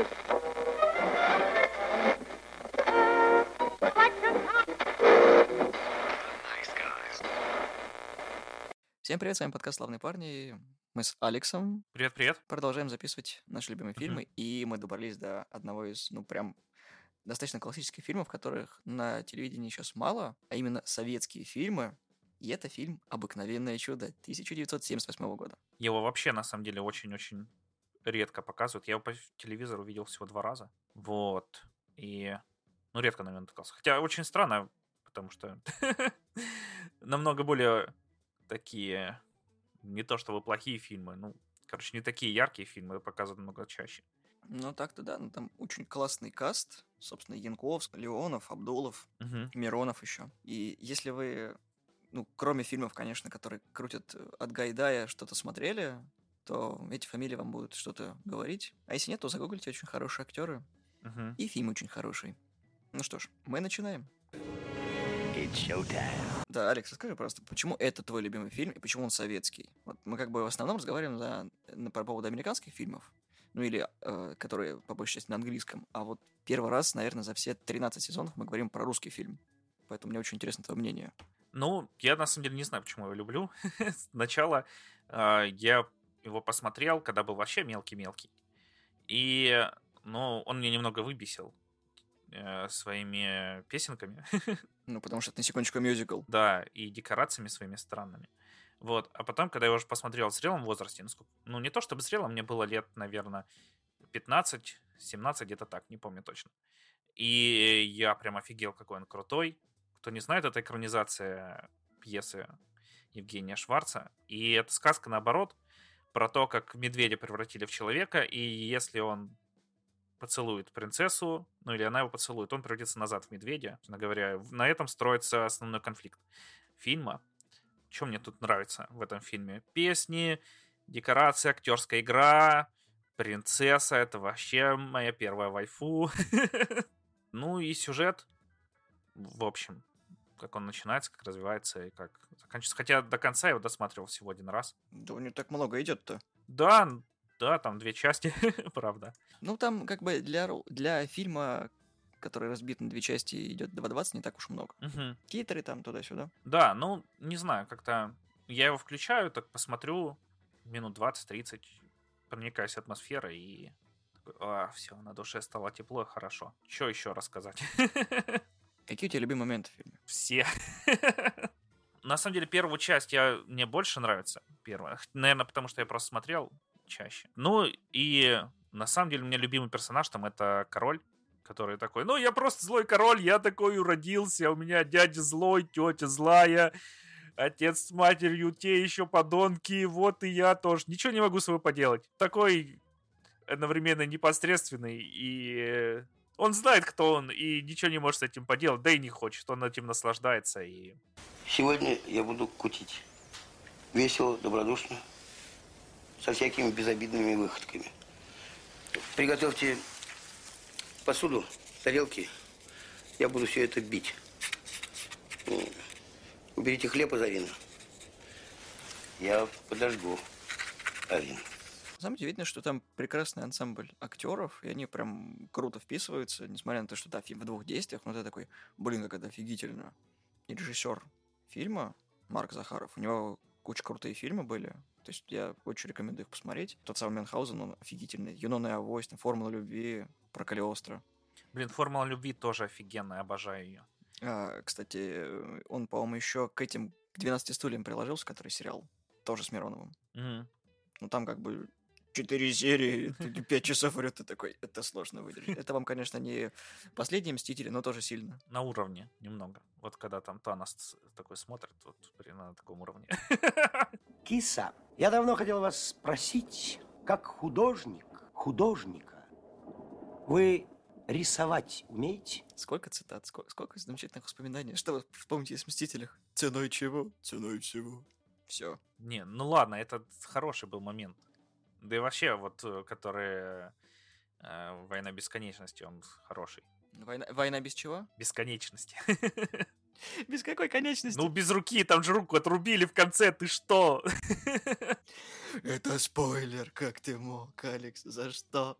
Serious. Всем привет, с вами подкаст «Славные парни». Мы с Алексом Привет-привет. продолжаем записывать наши любимые фильмы, и мы добрались до одного из, ну, прям достаточно классических фильмов, которых на телевидении сейчас мало, а именно советские фильмы. И это фильм «Обыкновенное чудо» 1978 года. Его вообще, на самом деле, очень-очень редко показывают. Я его по телевизору видел всего два раза. Вот. И, ну, редко, наверное, натыкался. Хотя очень странно, потому что намного более такие, не то чтобы плохие фильмы, ну, короче, не такие яркие фильмы показывают намного чаще. Ну, так-то да, ну, там очень классный каст, собственно, Янковск, Леонов, Абдулов, Мгм. Миронов еще. И если вы, ну, кроме фильмов, конечно, которые крутят э, от Гайдая, что-то смотрели, то эти фамилии вам будут что-то говорить. А если нет, то загуглите очень хорошие актеры. Мгм. И фильм очень хороший. Ну что ж, мы начинаем. Да, Алекс, расскажи просто, почему это твой любимый фильм и почему он советский? Вот мы как бы в основном разговариваем за, на, по поводу американских фильмов, ну или э, которые по большей части на английском, а вот первый раз, наверное, за все 13 сезонов мы говорим про русский фильм. Поэтому мне очень интересно твое мнение. Ну, я на самом деле не знаю, почему я его люблю. Сначала а, я его посмотрел, когда был вообще мелкий-мелкий. И, ну, он меня немного выбесил э, своими песенками, Ну, потому что это на секундочку мюзикл. да, и декорациями своими странными. Вот. А потом, когда я уже посмотрел в зрелом возрасте, ну, сколько- ну, не то чтобы зрелом, мне было лет, наверное, 15-17, где-то так, не помню точно. И я прям офигел, какой он крутой. Кто не знает, это экранизация пьесы Евгения Шварца. И это сказка, наоборот, про то, как медведя превратили в человека, и если он поцелует принцессу, ну или она его поцелует, он превратится назад в медведя. Говоря, на этом строится основной конфликт фильма. Что мне тут нравится в этом фильме? Песни, декорация, актерская игра, принцесса, это вообще моя первая вайфу. Ну и сюжет, в общем, как он начинается, как развивается и как заканчивается. Хотя до конца я его досматривал всего один раз. Да у него так много идет-то. Да, да, там две части, правда. Ну, там как бы для, для фильма, который разбит на две части, идет 2.20, не так уж много. Мгм. Титры там туда-сюда. Да, ну, не знаю, как-то я его включаю, так посмотрю минут 20-30, проникаюсь атмосферой и все, на душе стало тепло и хорошо. Что еще рассказать? Какие у тебя любимые моменты в фильме? Все. На самом деле, первую часть я, мне больше нравится. Первая. Наверное, потому что я просто смотрел чаще. Ну, и на самом деле, у меня любимый персонаж там это король, который такой, ну, я просто злой король, я такой уродился, у меня дядя злой, тетя злая, отец с матерью, те еще подонки, вот и я тоже. Ничего не могу с собой поделать. Такой одновременно непосредственный и он знает, кто он, и ничего не может с этим поделать, да и не хочет, он этим наслаждается, и Сегодня я буду кутить. Весело, добродушно, со всякими безобидными выходками. Приготовьте посуду, тарелки. Я буду все это бить. Уберите хлеб из Арины. Я подожгу Арину. Самом деле видно, что там прекрасный ансамбль актеров, и они прям круто вписываются, несмотря на то, что да, фильм в двух действиях, но ты такой, блин, как это офигительно. И режиссер фильма Марк Захаров, у него куча крутые фильмы были, то есть я очень рекомендую их посмотреть. Тот самый Мюнхгаузен, он офигительный. Юнона и Авось, Формула любви, про Калиостро. Блин, формула любви тоже офигенная, обожаю ее. А, кстати, он, по-моему, еще к этим к 12 стульям приложился, который сериал, тоже с Мироновым. Ну там как бы четыре серии, пять часов врет, ты такой, это сложно выдержать. Это вам, конечно, не последние Мстители, но тоже сильно. На уровне немного. Вот когда там Танос такой смотрит, вот блин, на таком уровне. Киса, я давно хотел вас спросить, как художник, художника, вы рисовать умеете? Сколько цитат, сколько, сколько замечательных воспоминаний. Что вы вспомните из Мстителях? Ценой чего? Ценой всего. Все. Не, ну ладно, это хороший был момент. Да и вообще, вот, э, который э, «Война бесконечности», он хороший. Война, война без чего? Бесконечности. Без какой конечности? Ну, без руки, там же руку отрубили в конце, ты что? Это спойлер, как ты мог, Алекс, за что?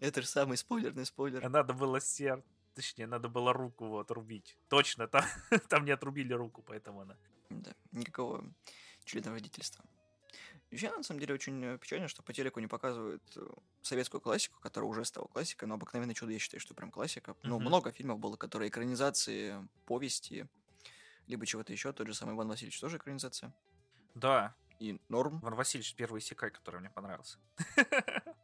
Это же самый спойлерный спойлер. А надо было сердце, точнее, надо было руку вот отрубить. Точно, там, там не отрубили руку, поэтому она... Да, никакого члена Еще, на самом деле, очень э, печально, что по телеку не показывают э, советскую классику, которая уже стала классикой, но «Обыкновенное чудо» я считаю, что прям классика. Ну, Мгм. много фильмов было, которые экранизации, повести, либо чего-то еще. Тот же самый Иван Васильевич тоже экранизация. Да, И норм. Иван Васильевич первый Исекай, который мне понравился.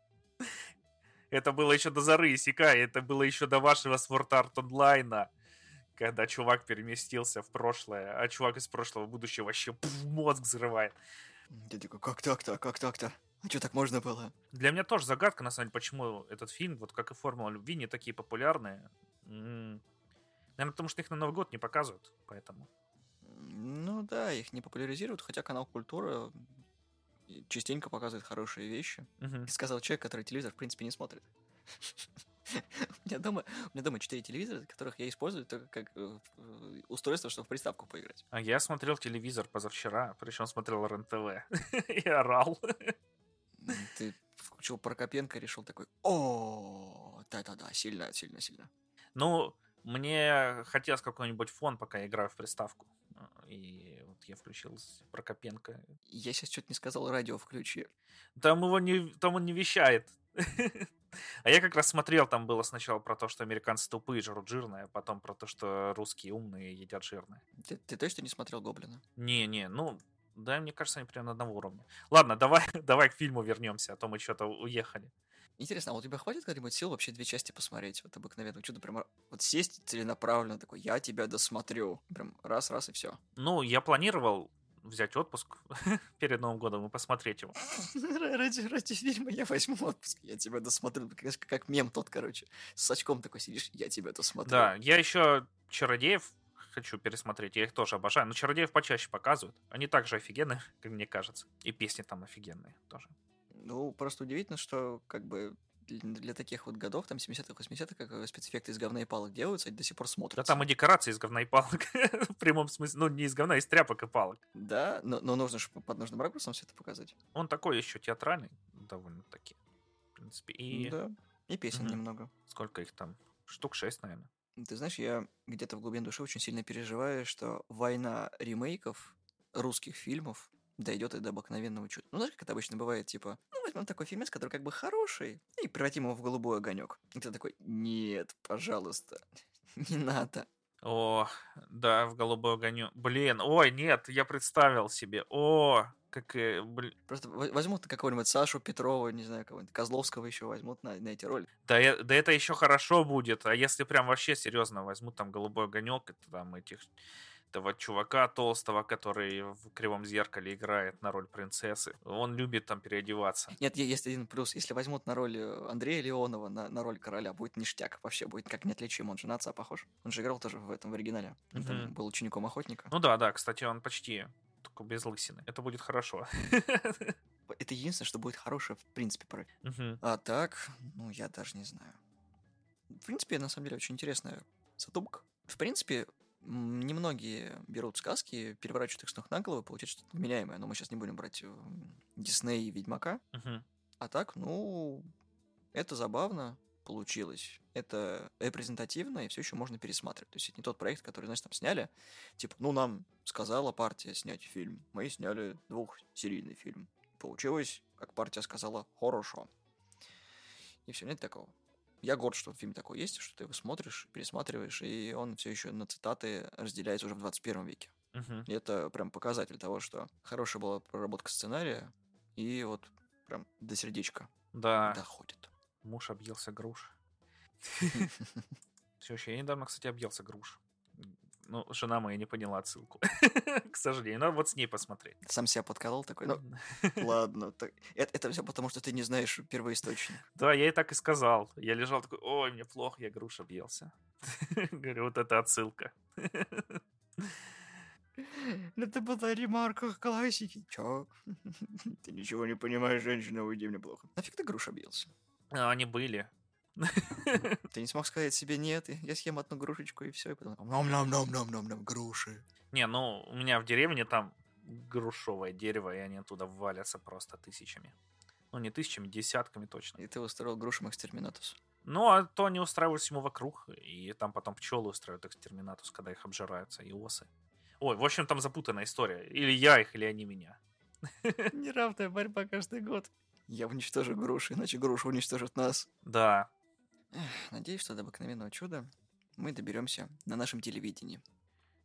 Это было еще до Зары Исекай, это было еще до вашего Sword Art онлайна, когда чувак переместился в прошлое, а чувак из прошлого в будущее вообще пф, мозг взрывает. Я такой, как так-то, как так-то? А что так можно было? Для меня тоже загадка, на самом деле, почему этот фильм, вот как и «Формула любви», не такие популярные. М, Наверное, потому что их на Новый год не показывают, поэтому. Ну да, их не популяризируют, хотя канал Культура частенько показывает хорошие вещи. Мгм. Сказал человек, который телевизор, в принципе, не смотрит. У меня дома, у меня дома четыре телевизора, которых я использую только как э, э, устройство, чтобы в приставку поиграть. А я смотрел телевизор позавчера, причем смотрел РЕН-ТВ и орал. Ты включил Прокопенко и решил такой, о, да-да-да, сильно, сильно, сильно. Ну, мне хотелось какой-нибудь фон, пока я играю в приставку. А, И вот я включил Прокопенко. Я сейчас что-то не сказал, радио включи. Там его не, там он не вещает. А я как раз смотрел, там было сначала про то, что американцы тупые, жрут жирное, а потом про то, что русские умные едят жирное. Ты, ты точно не смотрел Гоблина? Не-не, ну, да, мне кажется, они примерно одного уровня. Ладно, давай, давай к фильму вернемся, а то мы что-то уехали. Интересно, а у тебя хватит когда-нибудь сил вообще две части посмотреть? Вот обыкновенно, что-то прям вот сесть целенаправленно такой, я тебя досмотрю. Прям раз-раз и все. Ну, я планировал взять отпуск перед Новым годом и посмотреть его. Ради, ради фильма я возьму отпуск, я тебя досмотрю. Как, как мем тот, короче. С очком такой сидишь, я тебя досмотрю. Да, я еще Чародеев хочу пересмотреть, я их тоже обожаю, но Чародеев почаще показывают. Они также офигенные, как мне кажется. И песни там офигенные тоже. Ну, просто удивительно, что как бы для, таких вот годов, там 70-х, 80-х, как э, спецэффекты из говна и палок делаются, они до сих пор смотрятся. Да там и декорации из говна и палок. В прямом смысле. Ну, не из говна, а из тряпок и палок. Да, но, но нужно же под нужным ракурсом все это показать. Он такой еще театральный довольно-таки. В принципе. И Да. И песен Мгм. немного. сколько их там? Штук шесть, наверное. Ты знаешь, я где-то в глубине души очень сильно переживаю, что война ремейков русских фильмов дойдет и до обыкновенного чуда. Ну, знаешь, как это обычно бывает, типа, ну, возьмем такой фильмец, который как бы хороший, и превратим его в голубой огонек. И ты такой, нет, пожалуйста, не надо. О, да, в голубой огонек. Блин, ой, нет, я представил себе. О, как, э, блин. Просто во- возьмут какого-нибудь Сашу Петрова, не знаю, кого-нибудь Козловского еще возьмут на, на эти роли. Да, э- да это еще хорошо будет. А если прям вообще серьезно возьмут там голубой огонек, это там этих этого чувака толстого, который в кривом зеркале играет на роль принцессы. Он любит там переодеваться. Нет, есть один плюс. Если возьмут на роль э, Андрея Леонова, на, на роль короля, будет ништяк. Вообще будет как неотличим. Он же на отца похож. Он же играл тоже в этом, в оригинале. Он там Мгм. был учеником охотника. Ну да, да, кстати, он почти только без лысины. Это будет хорошо. Это единственное, что будет хорошее в принципе про. А так, ну, я даже не знаю. В принципе, на самом деле, очень интересная задумка. В принципе, немногие берут сказки, переворачивают их с ног на голову, и получают что-то вменяемое. Но мы сейчас не будем брать э, Дисней и Ведьмака. Мгм. А так, ну, это забавно получилось. Это репрезентативно, и все еще можно пересматривать. То есть это не тот проект, который, знаешь, там сняли. Типа, ну, нам сказала партия снять фильм. Мы сняли двухсерийный фильм. Получилось, как партия сказала, хорошо. И все, нет такого. Я горд, что фильм такой есть, что ты его смотришь, пересматриваешь, и он все еще на цитаты разделяется уже в 21 веке. Мгм. И это прям показатель того, что хорошая была проработка сценария, и вот прям до сердечка Да, доходит. муж объелся груш. Все еще, я недавно, кстати, объелся груш. Ну, жена моя не поняла отсылку. К сожалению, надо вот с ней посмотреть. Сам себя подколол такой, ну, ладно. так- Это, это все потому, что ты не знаешь первоисточник. Да, я и так и сказал. Я лежал такой, ой, мне плохо, я груш объелся. Говорю, вот это отсылка. Это была ремарка классики. Чё? Ты ничего не понимаешь, женщина, уйди, мне плохо. Нафиг ты груш объелся? А, Они были. Ты не смог сказать себе нет, я съем одну грушечку и все, и потом ном ном ном ном ном ном груши. Не, ну, у меня в деревне там грушевое дерево, и они оттуда валятся просто тысячами. Ну, не тысячами, десятками точно. И ты устроил грушам экстерминатус. Ну, а то они устраивают всему вокруг, и там потом пчелы устраивают экстерминатус, когда их обжираются, и осы. Ой, в общем, там запутанная история. Или я их, или они меня. Неравная борьба каждый год. Я уничтожу груши, иначе груши уничтожат нас. Да. Надеюсь, что до обыкновенного чуда мы доберемся на нашем телевидении.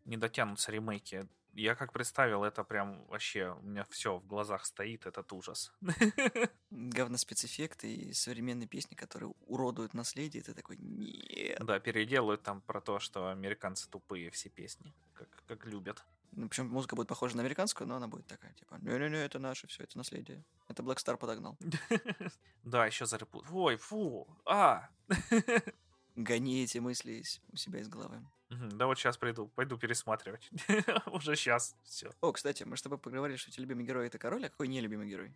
Не дотянутся ремейки. Я как представил, это прям вообще у меня все в глазах стоит, этот ужас. Говноспецэффекты и современные песни, которые уродуют наследие, ты такой, нет. Да, переделают там про то, что американцы тупые все песни, как, как любят. Ну, причем музыка будет похожа на американскую, но она будет такая, типа, не-не-не, это наше, все, это наследие. Это Black Star подогнал. Да, еще зарепут. Ой, фу, а! Гони эти мысли у себя из головы. Да вот сейчас приду, пойду пересматривать. Уже сейчас, все. О, кстати, мы с тобой поговорили, что у тебя любимый герой это король, а какой нелюбимый герой?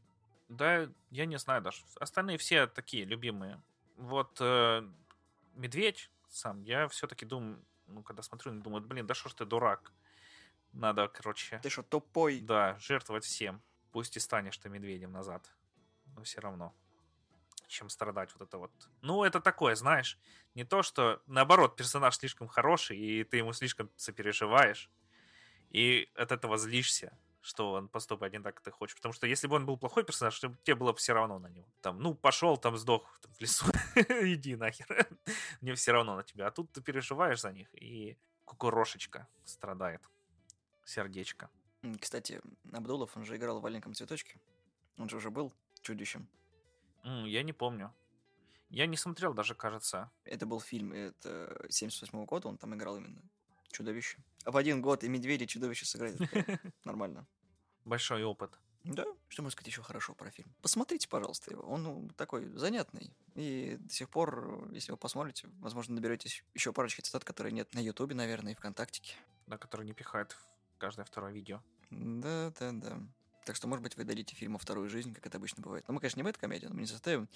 Да, я не знаю даже. Остальные все такие любимые. Вот э, Медведь сам, я все-таки думаю, ну, когда смотрю, думаю, блин, да что ж ты дурак. Надо, короче... Ты что, тупой? Да, жертвовать всем. Пусть и станешь ты медведем назад. Но все равно. Чем страдать вот это вот. Ну, это такое, знаешь, не то, что наоборот, персонаж слишком хороший, и ты ему слишком сопереживаешь, и от этого злишься, что он поступает не так, как ты хочешь. Потому что если бы он был плохой персонаж, то тебе было бы все равно на него. Там, ну, пошел, там сдох там, в лесу, иди нахер. Мне все равно на тебя. А тут ты переживаешь за них, и кукурошечка страдает сердечко. Кстати, Абдулов, он же играл в «Маленьком цветочке». Он же уже был чудищем. Mm, я не помню. Я не смотрел даже, кажется. Это был фильм, это 78 -го года, он там играл именно чудовище. А в один год и медведи чудовище сыграли. Нормально. Большой опыт. Да, что можно сказать еще хорошо про фильм? Посмотрите, пожалуйста, его. Он ну, такой занятный. И до сих пор, если вы посмотрите, возможно, наберетесь еще парочки цитат, которые нет на Ютубе, наверное, и ВКонтактике. Да, которые не пихают каждое второе видео. Да, да, да. Так что, может быть, вы дадите фильму вторую жизнь, как это обычно бывает. Но мы, конечно, не бэткомедия, но мы не заставим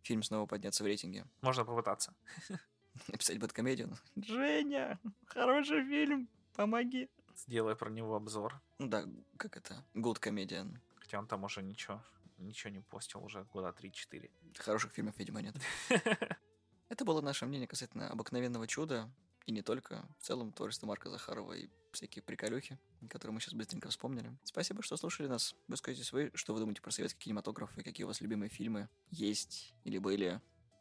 фильм снова подняться в рейтинге. Можно попытаться. Написать бэткомедию. Женя, хороший фильм, помоги. Сделай про него обзор. Ну да, как это, good comedian. Хотя он там уже ничего, ничего не постил уже года 3-4. Хороших фильмов, видимо, нет. Это было наше мнение касательно обыкновенного чуда. И не только. В целом, творчество Марка Захарова и всякие приколюхи, которые мы сейчас быстренько вспомнили. Спасибо, что слушали нас. Выскажитесь вы, что вы думаете про советский кинематограф и какие у вас любимые фильмы есть или были,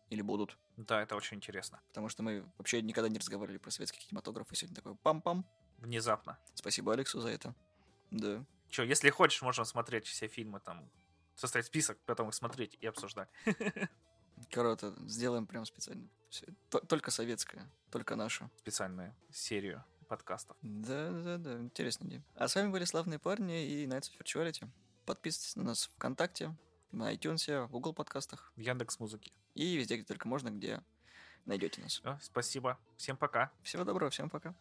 или будут. Да, это очень интересно. Потому что мы вообще никогда не разговаривали про советский кинематограф, и сегодня такой пам-пам. Внезапно. Спасибо Алексу за это. Да. Че, если хочешь, можно смотреть все фильмы там, составить список, потом их смотреть и обсуждать. Короче, сделаем прям специально. Только советская, только наша. Специальную серию подкастов. Да, да, да, интересно, Дим. А с вами были славные парни и Nights of Virtuality. Подписывайтесь на нас ВКонтакте, на iTunes, в Google подкастах. В Яндекс Музыке. И везде, где только можно, где найдете нас. Все, спасибо. Всем пока. Всего доброго, всем пока.